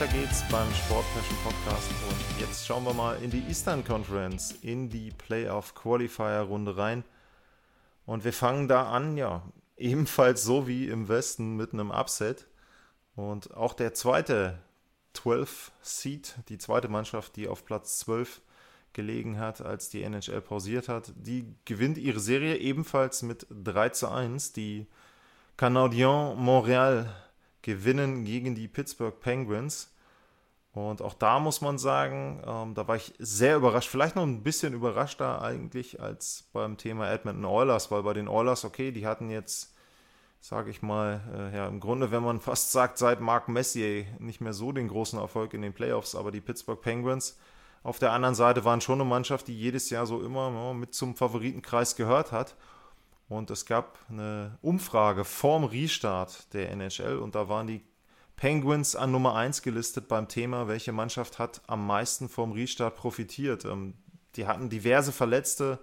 Weiter geht's beim Sport Passion Podcast und jetzt schauen wir mal in die Eastern Conference, in die Playoff Qualifier Runde rein. Und wir fangen da an, ja, ebenfalls so wie im Westen mit einem Upset. Und auch der zweite 12 Seed, die zweite Mannschaft, die auf Platz 12 gelegen hat, als die NHL pausiert hat, die gewinnt ihre Serie ebenfalls mit 3 zu 1. Die Canadiens Montreal gewinnen gegen die Pittsburgh Penguins. Und auch da muss man sagen, ähm, da war ich sehr überrascht, vielleicht noch ein bisschen überraschter eigentlich als beim Thema Edmonton Oilers, weil bei den Oilers, okay, die hatten jetzt, sage ich mal, äh, ja, im Grunde, wenn man fast sagt, seit Marc Messier nicht mehr so den großen Erfolg in den Playoffs, aber die Pittsburgh Penguins auf der anderen Seite waren schon eine Mannschaft, die jedes Jahr so immer ja, mit zum Favoritenkreis gehört hat. Und es gab eine Umfrage vorm Restart der NHL und da waren die Penguins an Nummer 1 gelistet beim Thema, welche Mannschaft hat am meisten vom Restart profitiert. Ähm, die hatten diverse Verletzte.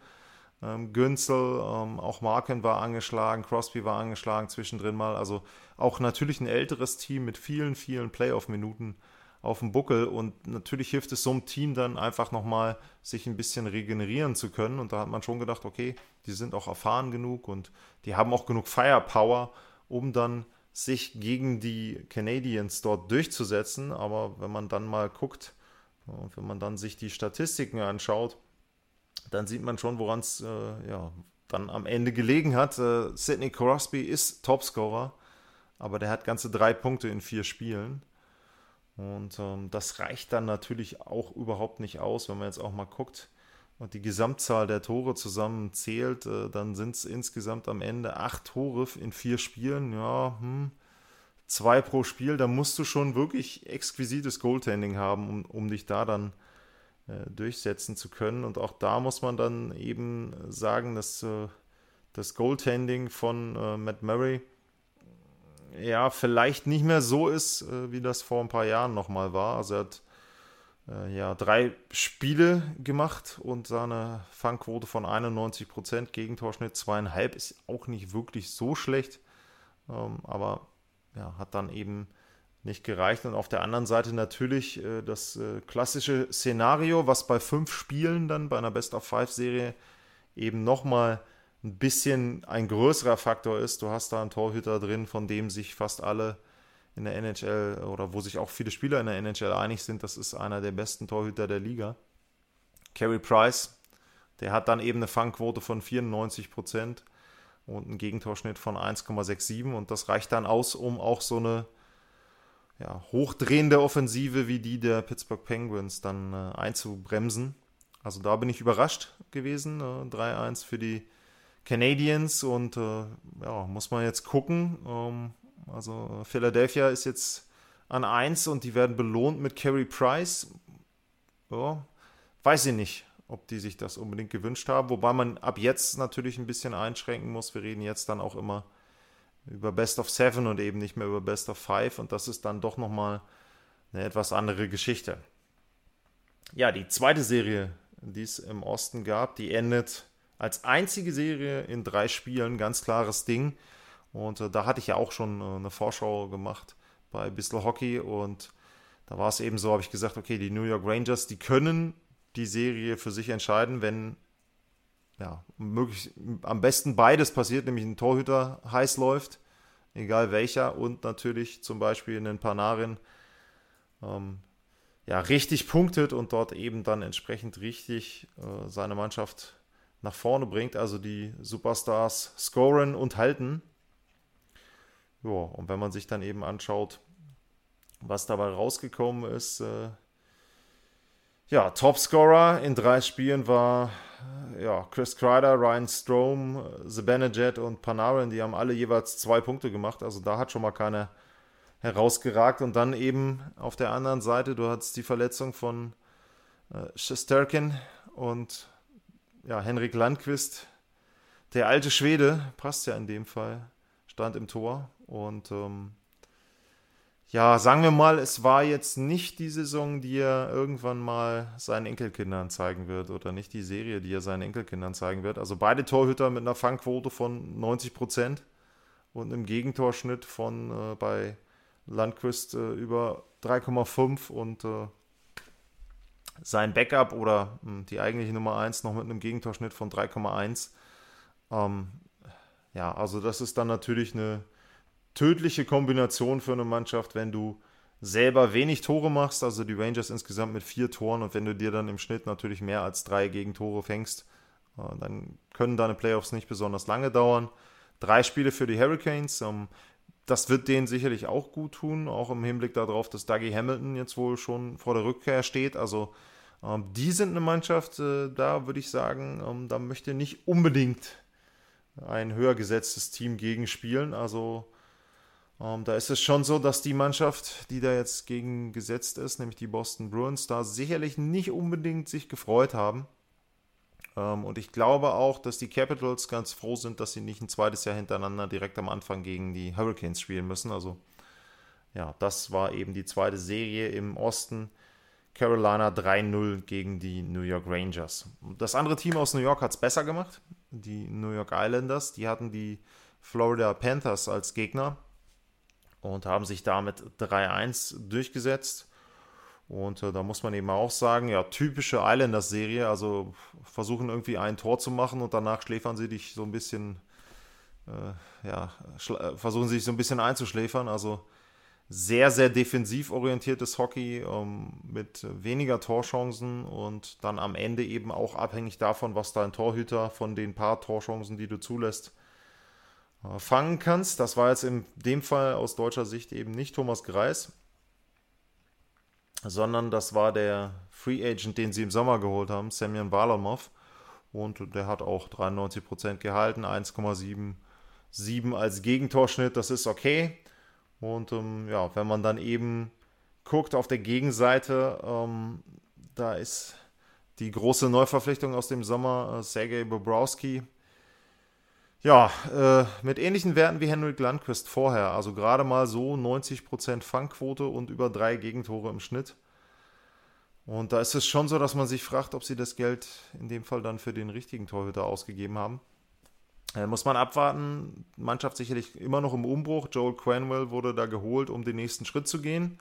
Ähm, Günzel, ähm, auch Marken war angeschlagen, Crosby war angeschlagen zwischendrin mal. Also auch natürlich ein älteres Team mit vielen, vielen Playoff-Minuten auf dem Buckel. Und natürlich hilft es so einem Team dann einfach nochmal, sich ein bisschen regenerieren zu können. Und da hat man schon gedacht, okay, die sind auch erfahren genug und die haben auch genug Firepower, um dann sich gegen die Canadiens dort durchzusetzen. Aber wenn man dann mal guckt, wenn man dann sich die Statistiken anschaut, dann sieht man schon, woran es äh, ja, dann am Ende gelegen hat. Äh, Sidney Crosby ist Topscorer, aber der hat ganze drei Punkte in vier Spielen. Und ähm, das reicht dann natürlich auch überhaupt nicht aus, wenn man jetzt auch mal guckt und die Gesamtzahl der Tore zusammen zählt, äh, dann sind es insgesamt am Ende acht Tore in vier Spielen. Ja, hm, zwei pro Spiel. Da musst du schon wirklich exquisites Goaltending haben, um, um dich da dann äh, durchsetzen zu können. Und auch da muss man dann eben sagen, dass äh, das Goaltending von äh, Matt Murray ja, vielleicht nicht mehr so ist, äh, wie das vor ein paar Jahren nochmal war. Also er hat ja, drei Spiele gemacht und seine Fangquote von 91%, Gegentorschnitt zweieinhalb ist auch nicht wirklich so schlecht, ähm, aber ja, hat dann eben nicht gereicht. Und auf der anderen Seite natürlich äh, das äh, klassische Szenario, was bei fünf Spielen dann bei einer Best-of-Five-Serie eben nochmal ein bisschen ein größerer Faktor ist. Du hast da einen Torhüter drin, von dem sich fast alle in der NHL oder wo sich auch viele Spieler in der NHL einig sind, das ist einer der besten Torhüter der Liga. Carey Price, der hat dann eben eine Fangquote von 94 Prozent und einen Gegentorschnitt von 1,67 und das reicht dann aus, um auch so eine ja, hochdrehende Offensive wie die der Pittsburgh Penguins dann äh, einzubremsen. Also da bin ich überrascht gewesen. Äh, 3-1 für die Canadiens und äh, ja, muss man jetzt gucken. Ähm, also Philadelphia ist jetzt an 1 und die werden belohnt mit Carey Price. Ja, weiß ich nicht, ob die sich das unbedingt gewünscht haben. Wobei man ab jetzt natürlich ein bisschen einschränken muss. Wir reden jetzt dann auch immer über Best of Seven und eben nicht mehr über Best of Five. Und das ist dann doch nochmal eine etwas andere Geschichte. Ja, die zweite Serie, die es im Osten gab, die endet als einzige Serie in drei Spielen. Ganz klares Ding. Und äh, da hatte ich ja auch schon äh, eine Vorschau gemacht bei Bissl Hockey. Und da war es eben so, habe ich gesagt, okay, die New York Rangers, die können die Serie für sich entscheiden, wenn ja, möglich, am besten beides passiert, nämlich ein Torhüter heiß läuft, egal welcher, und natürlich zum Beispiel einen Panarin ähm, ja, richtig punktet und dort eben dann entsprechend richtig äh, seine Mannschaft nach vorne bringt, also die Superstars scoren und halten. Ja, und wenn man sich dann eben anschaut, was dabei rausgekommen ist, äh, ja, Topscorer in drei Spielen war äh, ja, Chris Kreider, Ryan Strom, Zibanejad und Panarin, die haben alle jeweils zwei Punkte gemacht, also da hat schon mal keiner herausgeragt. Und dann eben auf der anderen Seite, du hattest die Verletzung von äh, Shesterkin und ja, Henrik Landquist, der alte Schwede, passt ja in dem Fall, stand im Tor. Und ähm, ja, sagen wir mal, es war jetzt nicht die Saison, die er irgendwann mal seinen Enkelkindern zeigen wird oder nicht die Serie, die er seinen Enkelkindern zeigen wird. Also beide Torhüter mit einer Fangquote von 90 Prozent und einem Gegentorschnitt von äh, bei Landquist äh, über 3,5 und äh, sein Backup oder mh, hm, die eigentliche Nummer 1 noch mit einem Gegentorschnitt von 3,1. Ähm, ja, also das ist dann natürlich eine tödliche Kombination für eine Mannschaft, wenn du selber wenig Tore machst, also die Rangers insgesamt mit vier Toren und wenn du dir dann im Schnitt natürlich mehr als drei Gegentore fängst, äh, dann können deine Playoffs nicht besonders lange dauern. Drei Spiele für die Hurricanes, ähm, das wird denen sicherlich auch gut tun, auch im Hinblick darauf, dass Dougie Hamilton jetzt wohl schon vor der Rückkehr steht. Also ähm, die sind eine Mannschaft, äh, da würde ich sagen, ähm, da möchte nicht unbedingt ein höher gesetztes Team gegenspielen. Also ähm, da ist es schon so, dass die Mannschaft, die da jetzt gegen gesetzt ist, nämlich die Boston Bruins, da sicherlich nicht unbedingt sich gefreut haben. Ähm, und ich glaube auch, dass die Capitals ganz froh sind, dass sie nicht ein zweites Jahr hintereinander direkt am Anfang gegen die Hurricanes spielen müssen. Also ja, das war eben die zweite Serie im Osten. Carolina 3-0 gegen die New York Rangers. Das andere Team aus New York hat es besser gemacht. Die New York Islanders, die hatten die Florida Panthers als Gegner und haben sich damit 3-1 durchgesetzt. Und äh, da muss man eben auch sagen, ja, typische Islanders-Serie, also versuchen irgendwie ein Tor zu machen und danach schläfern sie dich so ein bisschen, äh, ja, äh, versuchen sie sich so ein bisschen einzuschläfern. Also sehr, sehr defensiv orientiertes Hockey ähm, mit weniger Torchancen und dann am Ende eben auch abhängig davon, was dein Torhüter von den paar Torchancen, die du zulässt, äh, fangen kannst. Das war jetzt in dem Fall aus deutscher Sicht eben nicht Thomas Greis, sondern das war der Free Agent, den sie im Sommer geholt haben, Semyon Varlamov. Und der hat auch 93% gehalten, 1,77 als Gegentorschnitt, das ist okay. Und ähm, ja, wenn man dann eben guckt auf der Gegenseite, ähm, da ist die große Neuverpflichtung aus dem Sommer, äh, Sergei Bobrowski, ja, äh, mit ähnlichen Werten wie Henrik Landquist vorher. Also gerade mal so 90% Fangquote und über drei Gegentore im Schnitt. Und da ist es schon so, dass man sich fragt, ob sie das Geld in dem Fall dann für den richtigen Torhüter ausgegeben haben. Äh, muss man abwarten. Mannschaft sicherlich immer noch im Umbruch. Joel Cranwell wurde da geholt, um den nächsten Schritt zu gehen.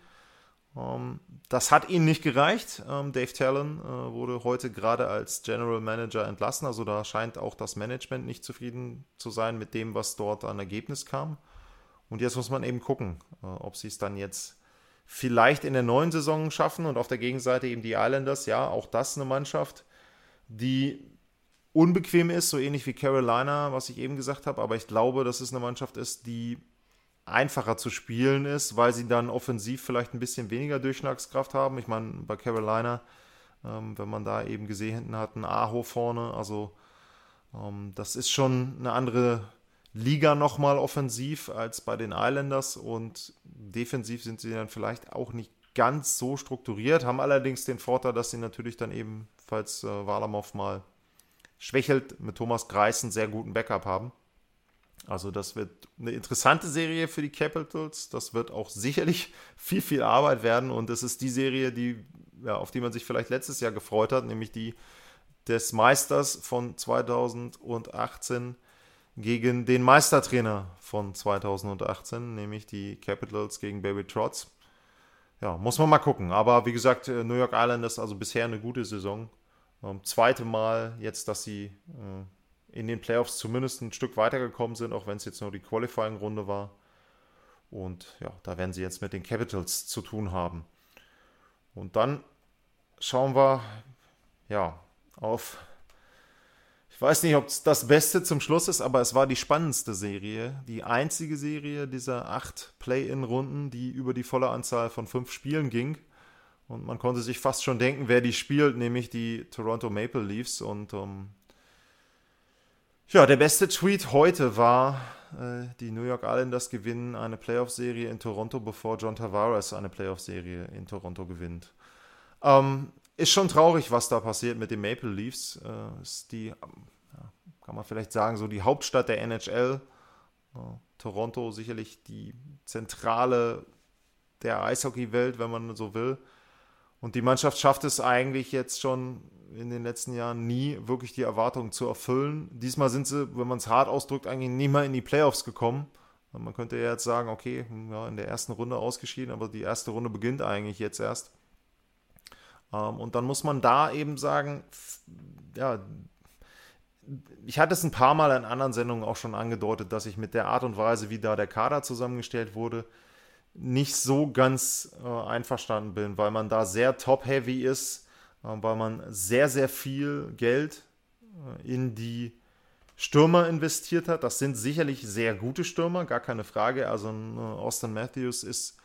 Ähm, das hat ihnen nicht gereicht. Ähm, Dave Talon äh, wurde heute gerade als General Manager entlassen. Also da scheint auch das Management nicht zufrieden zu sein mit dem, was dort an Ergebnis kam. Und jetzt muss man eben gucken, äh, ob sie es dann jetzt vielleicht in der neuen Saison schaffen. Und auf der Gegenseite eben die Islanders. Ja, auch das eine Mannschaft, die unbequem ist, so ähnlich wie Carolina, was ich eben gesagt habe. Aber ich glaube, dass es eine Mannschaft ist, die einfacher zu spielen ist, weil sie dann offensiv vielleicht ein bisschen weniger Durchschlagskraft haben. Ich meine, bei Carolina, ähm, wenn man da eben gesehen hinten hat, ein Aho vorne, also ähm, das ist schon eine andere Liga nochmal offensiv als bei den Islanders und defensiv sind sie dann vielleicht auch nicht ganz so strukturiert, haben allerdings den Vorteil, dass sie natürlich dann eben, falls äh, Walamov mal schwächelt, mit Thomas Greis einen sehr guten Backup haben. Also das wird eine interessante Serie für die Capitals. Das wird auch sicherlich viel, viel Arbeit werden. Und das ist die Serie, die, ja, auf die man sich vielleicht letztes Jahr gefreut hat, nämlich die des Meisters von 2018 gegen den Meistertrainer von 2018, nämlich die Capitals gegen Baby Trotz. Ja, muss man mal gucken. Aber wie gesagt, New York Islanders also bisher eine gute Saison. Ähm, zweite Mal jetzt, dass sie äh, in den Playoffs zumindest ein Stück weitergekommen sind, auch wenn es jetzt nur die Qualifying-Runde war. Und ja, da werden sie jetzt mit den Capitals zu tun haben. Und dann schauen wir ja auf. Ich weiß nicht, ob es das Beste zum Schluss ist, aber es war die spannendste Serie, die einzige Serie dieser acht Play-in-Runden, die über die volle Anzahl von fünf Spielen ging. Und man konnte sich fast schon denken, wer die spielt, nämlich die Toronto Maple Leafs. Und ähm, ja, der beste Tweet heute war, äh, die New York Islanders gewinnen eine Playoff-Serie in Toronto, bevor John Tavares eine Playoff-Serie in Toronto gewinnt. Ähm, ist schon traurig, was da passiert mit den Maple Leafs. Äh, ist die, ja, kann man vielleicht sagen, so die Hauptstadt der NHL. Äh, Toronto sicherlich die Zentrale der Eishockeywelt, wenn man so will. Und die Mannschaft schafft es eigentlich jetzt schon in den letzten Jahren nie wirklich die Erwartungen zu erfüllen. Diesmal sind sie, wenn man es hart ausdrückt, eigentlich nie mal in die Playoffs gekommen. Man könnte ja jetzt sagen, okay, ja, in der ersten Runde ausgeschieden, aber die erste Runde beginnt eigentlich jetzt erst. Ähm, und dann muss man da eben sagen, ja, ich hatte es ein paar Mal in anderen Sendungen auch schon angedeutet, dass ich mit der Art und Weise, wie da der Kader zusammengestellt wurde, nicht so ganz äh, einverstanden bin, weil man da sehr top-heavy ist, äh, weil man sehr, sehr viel Geld äh, in die Stürmer investiert hat. Das sind sicherlich sehr gute Stürmer, gar keine Frage. Also Austin Matthews ist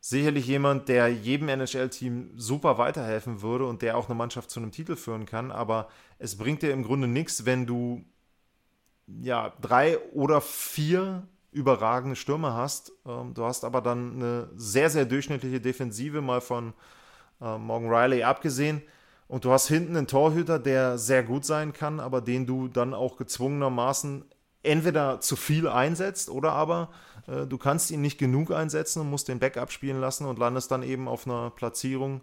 sicherlich jemand, der jedem NHL-Team super weiterhelfen würde und der auch eine Mannschaft zu einem Titel führen kann. Aber es bringt dir im Grunde nichts, wenn du ja drei oder vier überragende Stürmer hast. Ähm, du hast aber dann eine sehr, sehr durchschnittliche Defensive, mal von äh, Morgan Riley abgesehen. Und du hast hinten einen Torhüter, der sehr gut sein kann, aber den du dann auch gezwungenermaßen entweder zu viel einsetzt oder aber äh, du kannst ihn nicht genug einsetzen und musst den Backup spielen lassen und landest dann eben auf einer Platzierung,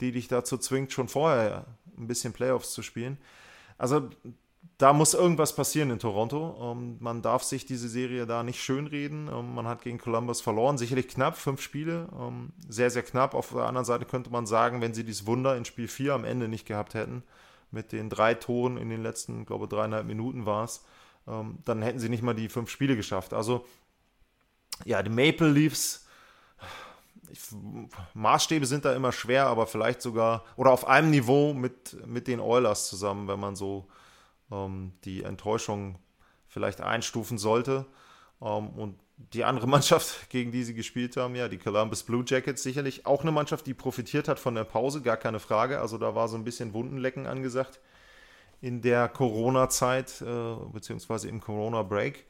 die dich dazu zwingt, schon vorher ein bisschen Playoffs zu spielen. Also da muss irgendwas passieren in Toronto. Ähm, man darf sich diese Serie da nicht schönreden. Ähm, man hat gegen Columbus verloren, sicherlich knapp, fünf Spiele, ähm, sehr, sehr knapp. Auf der anderen Seite könnte man sagen, wenn sie dieses Wunder in Spiel 4 am Ende nicht gehabt hätten, mit den drei Toren in den letzten, glaube dreieinhalb Minuten war es, ähm, dann hätten sie nicht mal die fünf Spiele geschafft. Also, ja, die Maple Leafs, ich, Maßstäbe sind da immer schwer, aber vielleicht sogar, oder auf einem Niveau mit, mit den Oilers zusammen, wenn man so ähm, die Enttäuschung vielleicht einstufen sollte. Ähm, und die andere Mannschaft, gegen die sie gespielt haben, ja, die Columbus Blue Jackets, sicherlich auch eine Mannschaft, die profitiert hat von der Pause, gar keine Frage. Also da war so ein bisschen Wundenlecken angesagt in der Corona-Zeit, äh, beziehungsweise im Corona-Break.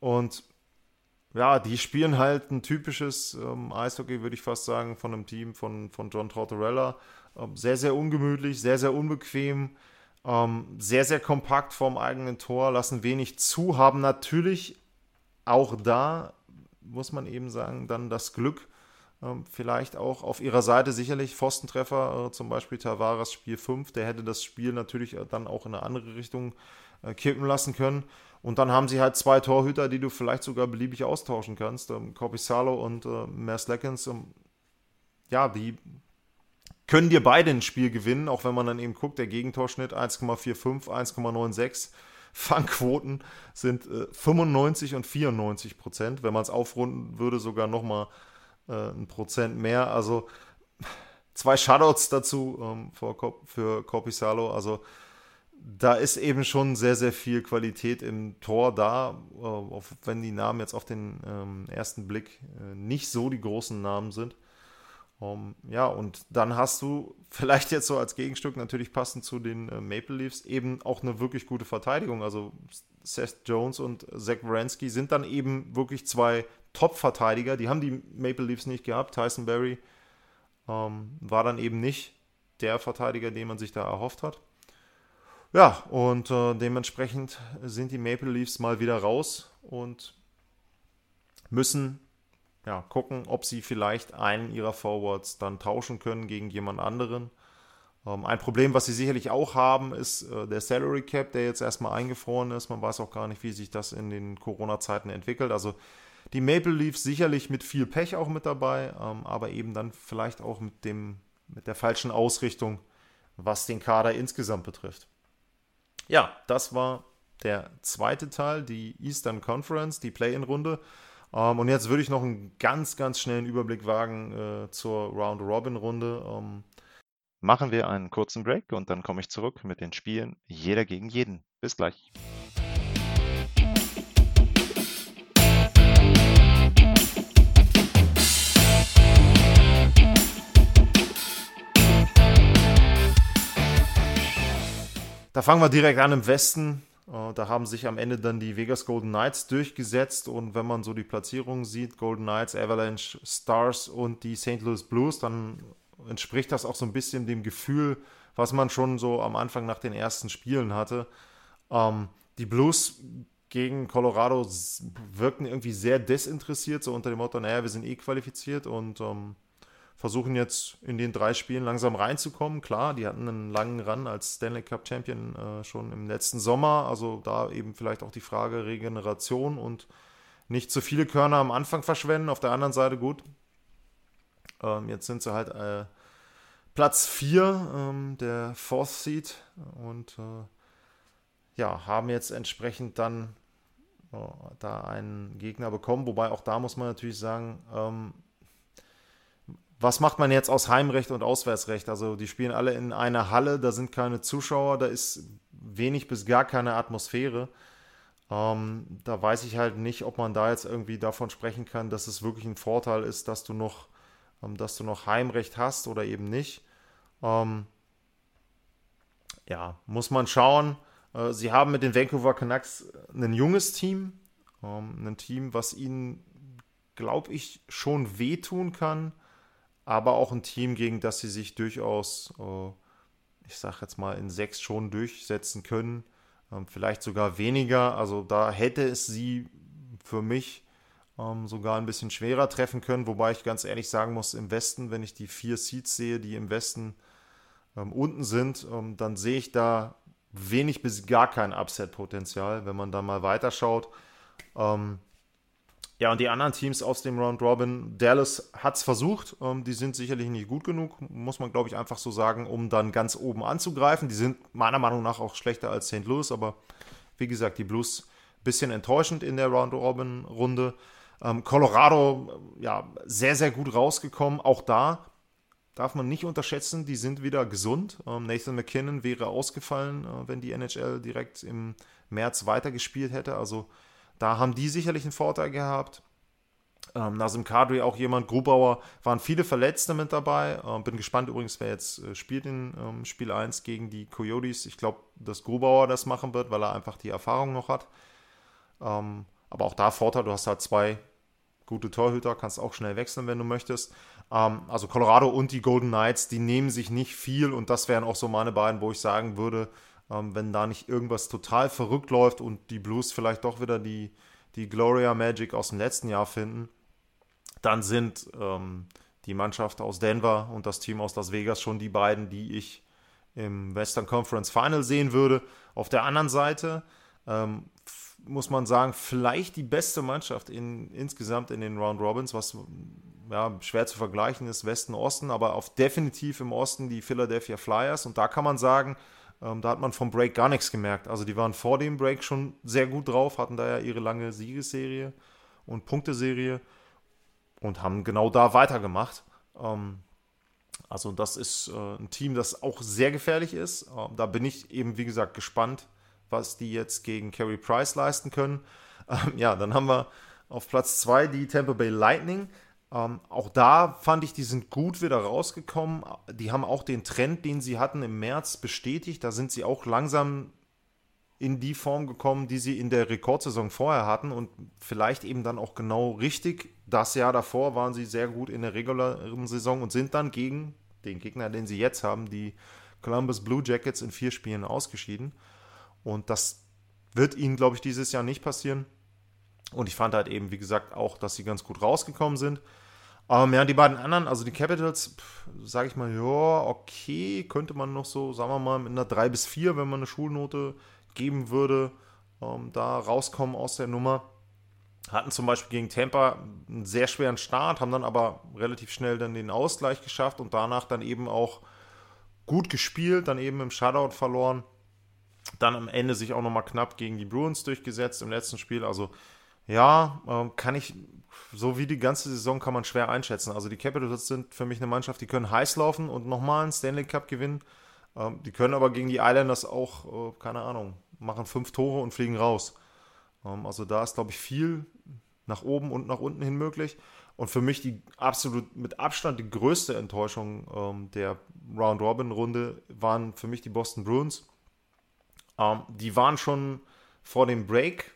Und ja, die spielen halt ein typisches ähm, Eishockey, würde ich fast sagen, von einem Team von, von John Tortorella. Ähm, sehr, sehr ungemütlich, sehr, sehr unbequem, ähm, sehr, sehr kompakt vorm eigenen Tor, lassen wenig zu, haben natürlich auch da, muss man eben sagen, dann das Glück, ähm, vielleicht auch auf ihrer Seite sicherlich Pfostentreffer, äh, zum Beispiel Tavares Spiel 5, der hätte das Spiel natürlich äh, dann auch in eine andere Richtung äh, kippen lassen können. Und dann haben sie halt zwei Torhüter, die du vielleicht sogar beliebig austauschen kannst. Ähm, Corpissalo und äh, Merslekens. Ähm, ja, die können dir beide ein Spiel gewinnen, auch wenn man dann eben guckt, der Gegentorschnitt 1,45, 1,96. Fangquoten sind äh, 95 und 94 Prozent. Wenn man es aufrunden würde, sogar nochmal äh, ein Prozent mehr. Also zwei Shutouts dazu ähm, für, für Corpissalo. Also da ist eben schon sehr, sehr viel Qualität im Tor da, äh, auch wenn die Namen jetzt auf den ähm, ersten Blick äh, nicht so die großen Namen sind. Um, ähm, ja, und dann hast du vielleicht jetzt so als Gegenstück natürlich passend zu den äh, Maple Leafs eben auch eine wirklich gute Verteidigung. Also Seth Jones und Zach Wrensky sind dann eben wirklich zwei Top-Verteidiger. Die haben die Maple Leafs nicht gehabt. Tyson Berry ähm, war dann eben nicht der Verteidiger, den man sich da erhofft hat. Ja, und äh, dementsprechend sind die Maple Leafs mal wieder raus und müssen ja, gucken, ob sie vielleicht einen ihrer Forwards dann tauschen können gegen jemand anderen. Ähm, ein Problem, was sie sicherlich auch haben, ist äh, der Salary Cap, der jetzt erstmal eingefroren ist. Man weiß auch gar nicht, wie sich das in den Corona-Zeiten entwickelt. Also die Maple Leafs sicherlich mit viel Pech auch mit dabei, ähm, aber eben dann vielleicht auch mit, dem, mit der falschen Ausrichtung, was den Kader insgesamt betrifft. Ja, das war der zweite Teil, die Eastern Conference, die Play-in-Runde. Ähm, und jetzt würde ich noch einen ganz, ganz schnellen Überblick wagen äh, zur Round-Robin-Runde. Ähm, Machen wir einen kurzen Break und dann komme ich zurück mit den Spielen Jeder gegen jeden. Bis gleich. Da fangen wir direkt an im Westen. Äh, da haben sich am Ende dann die Vegas Golden Knights durchgesetzt und wenn man so die Platzierungen sieht, Golden Knights, Avalanche, Stars und die St. Louis Blues, dann entspricht das auch so ein bisschen dem Gefühl, was man schon so am Anfang nach den ersten Spielen hatte. Ähm, die Blues gegen Colorado wirkten irgendwie sehr desinteressiert, so unter dem Motto, naja, wir sind eh qualifiziert und ähm, versuchen jetzt in den drei Spielen langsam reinzukommen. Klar, die hatten einen langen Run als Stanley Cup Champion äh, schon im letzten Sommer, also da eben vielleicht auch die Frage Regeneration und nicht zu viele Körner am Anfang verschwenden. Auf der anderen Seite gut. Ähm, jetzt sind sie halt äh, Platz 4, ähm, der Fourth Seed und äh, ja, haben jetzt entsprechend dann da einen Gegner bekommen. Wobei auch da muss man natürlich sagen, ähm, was macht man jetzt aus Heimrecht und Auswärtsrecht? Also die spielen alle in einer Halle, da sind keine Zuschauer, da ist wenig bis gar keine Atmosphäre. Ähm, da weiß ich halt nicht, ob man da jetzt irgendwie davon sprechen kann, dass es wirklich ein Vorteil ist, dass du noch, ähm, dass du noch Heimrecht hast oder eben nicht. Ähm, ja, muss man schauen. Äh, sie haben mit den Vancouver Canucks ein junges Team, ähm, ein Team, was ihnen, glaube ich, schon wehtun kann, aber auch ein Team, gegen das sie sich durchaus, äh, ich sage jetzt mal, in sechs schon durchsetzen können. Ähm, vielleicht sogar weniger. Also da hätte es sie für mich ähm, sogar ein bisschen schwerer treffen können, wobei ich ganz ehrlich sagen muss, im Westen, wenn ich die vier Seeds sehe, die im Westen unten sind, dann sehe ich da wenig bis gar kein Upset-Potenzial, wenn man dann mal weiterschaut. Ähm, ja, und die anderen Teams aus dem Round Robin, Dallas hat es versucht. Ähm, die sind sicherlich nicht gut genug, muss man glaube ich einfach so sagen, um dann ganz oben anzugreifen. Die sind meiner Meinung nach auch schlechter als St. Louis, aber wie gesagt, die Blues ein bisschen enttäuschend in der Round Robin Runde. Ähm, Colorado, ja, sehr, sehr gut rausgekommen. Auch da darf man nicht unterschätzen, die sind wieder gesund. Ähm, Nathan McKinnon wäre ausgefallen, äh, wenn die NHL direkt im März weitergespielt hätte. Also da haben die sicherlich einen Vorteil gehabt. Ähm, Nasim Kadri auch jemand, Grubauer, waren viele Verletzte mit dabei. Ähm, bin gespannt übrigens, wer jetzt äh, spielt in ähm, Spiel 1 gegen die Coyotes. Ich glaube, dass Grubauer das machen wird, weil er einfach die Erfahrung noch hat. Ähm, aber auch da Vorteil, du hast halt zwei gute Torhüter, kannst auch schnell wechseln, wenn du möchtest. Ähm, also Colorado und die Golden Knights, die nehmen sich nicht viel und das wären auch so meine beiden, wo ich sagen würde, ähm, wenn da nicht irgendwas total verrückt läuft und die Blues vielleicht doch wieder die, die Gloria Magic aus dem letzten Jahr finden, dann sind ähm, die Mannschaft aus Denver und das Team aus Las Vegas schon die beiden, die ich im Western Conference Final sehen würde. Auf der anderen Seite ähm, muss man sagen, vielleicht die beste Mannschaft in, insgesamt in den Round Robins, was ja, schwer zu vergleichen ist, Westen-Osten, aber auf definitiv im Osten die Philadelphia Flyers. Und da kann man sagen, ähm, da hat man vom Break gar nichts gemerkt. Also die waren vor dem Break schon sehr gut drauf, hatten da ja ihre lange Siegesserie und Punkteserie und haben genau da weitergemacht. Ähm, also das ist äh, ein Team, das auch sehr gefährlich ist. Äh, da bin ich eben, wie gesagt, gespannt, was die jetzt gegen Carey Price leisten können. Ähm, ja, dann haben wir auf Platz 2 die Tampa Bay Lightning. Ähm, auch da fand ich, die sind gut wieder rausgekommen. Die haben auch den Trend, den sie hatten im März, bestätigt. Da sind sie auch langsam in die Form gekommen, die sie in der Rekordsaison vorher hatten und vielleicht eben dann auch genau richtig. Das Jahr davor waren sie sehr gut in der regulären Saison und sind dann gegen den Gegner, den sie jetzt haben, die Columbus Blue Jackets in vier Spielen ausgeschieden. Und das wird ihnen, glaube ich, dieses Jahr nicht passieren. Und ich fand halt eben, wie gesagt, auch, dass sie ganz gut rausgekommen sind. Ähm, ja, die beiden anderen, also die Capitals, sage ich mal, ja, okay, könnte man noch so, sagen wir mal, mit einer 3 bis 4, wenn man eine Schulnote geben würde, ähm, da rauskommen aus der Nummer. Hatten zum Beispiel gegen Tampa einen sehr schweren Start, haben dann aber relativ schnell dann den Ausgleich geschafft und danach dann eben auch gut gespielt, dann eben im Shutout verloren dann am Ende sich auch nochmal knapp gegen die Bruins durchgesetzt im letzten Spiel. Also ja, ähm, kann ich, so wie die ganze Saison kann man schwer einschätzen. Also die Capitals sind für mich eine Mannschaft, die können heiß laufen und nochmal einen Stanley Cup gewinnen. Ähm, die können aber gegen die Islanders auch, äh, keine Ahnung, machen fünf Tore und fliegen raus. Ähm, also da ist, glaube ich, viel nach oben und nach unten hin möglich. Und für mich die absolut mit Abstand die größte Enttäuschung ähm, der Round-Robin-Runde waren für mich die Boston Bruins. Ähm, die waren schon vor dem Break,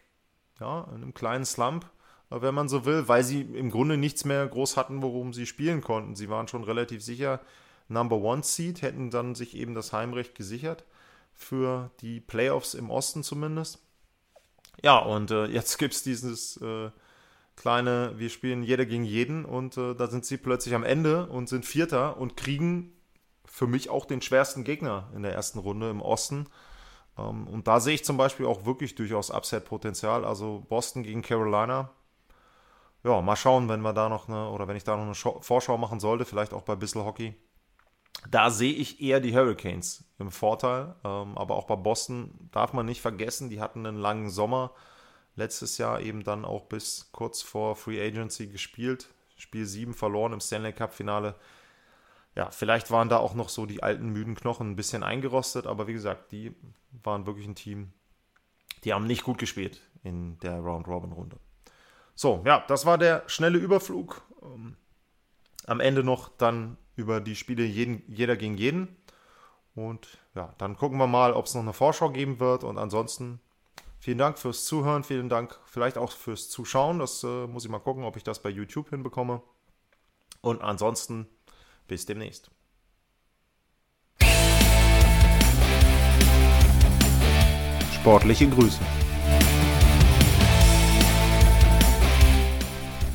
ja, in einem kleinen Slump, wenn man so will, weil sie im Grunde nichts mehr groß hatten, worum sie spielen konnten. Sie waren schon relativ sicher Number One Seed, hätten dann sich eben das Heimrecht gesichert für die Playoffs im Osten zumindest. Ja, und äh, jetzt gibt es dieses äh, kleine, wir spielen jeder gegen jeden und äh, da sind sie plötzlich am Ende und sind Vierter und kriegen für mich auch den schwersten Gegner in der ersten Runde im Osten. Ähm, und da sehe ich zum Beispiel auch wirklich durchaus Upset-Potenzial. Also Boston gegen Carolina. Ja, mal schauen, wenn wir da noch eine, oder wenn ich da noch eine Vorschau machen sollte, vielleicht auch bei Bissell Hockey. Da sehe ich eher die Hurricanes im Vorteil. Ähm, aber auch bei Boston darf man nicht vergessen, die hatten einen langen Sommer. Letztes Jahr eben dann auch bis kurz vor Free Agency gespielt. Spiel 7 verloren im Stanley Cup Finale ja, vielleicht waren da auch noch so die alten müden Knochen ein bisschen eingerostet, aber wie gesagt, die waren wirklich ein Team, die haben nicht gut gespielt in der Round-Robin-Runde. So, ja, das war der schnelle Überflug. Ähm, am Ende noch dann über die Spiele jeden, jeder gegen jeden. Und ja, dann gucken wir mal, ob es noch eine Vorschau geben wird. Und ansonsten vielen Dank fürs Zuhören, vielen Dank vielleicht auch fürs Zuschauen. Das äh, muss ich mal gucken, ob ich das bei YouTube hinbekomme. Und ansonsten bis demnächst. Sportliche Grüße.